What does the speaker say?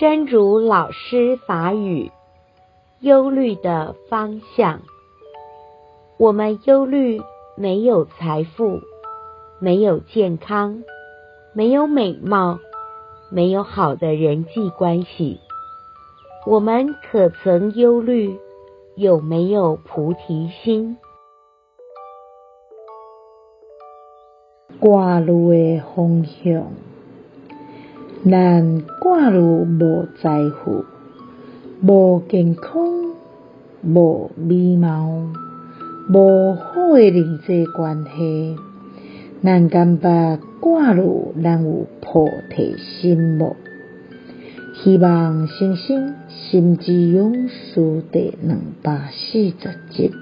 真如老师法语，忧虑的方向。我们忧虑没有财富，没有健康，没有美貌，没有好的人际关系。我们可曾忧虑有没有菩提心？挂虑的方向。咱挂虑无财富，无健康，无美貌，无好诶人际关系。咱感觉挂虑咱有菩提心无？希望新生心之勇士第两百四十集。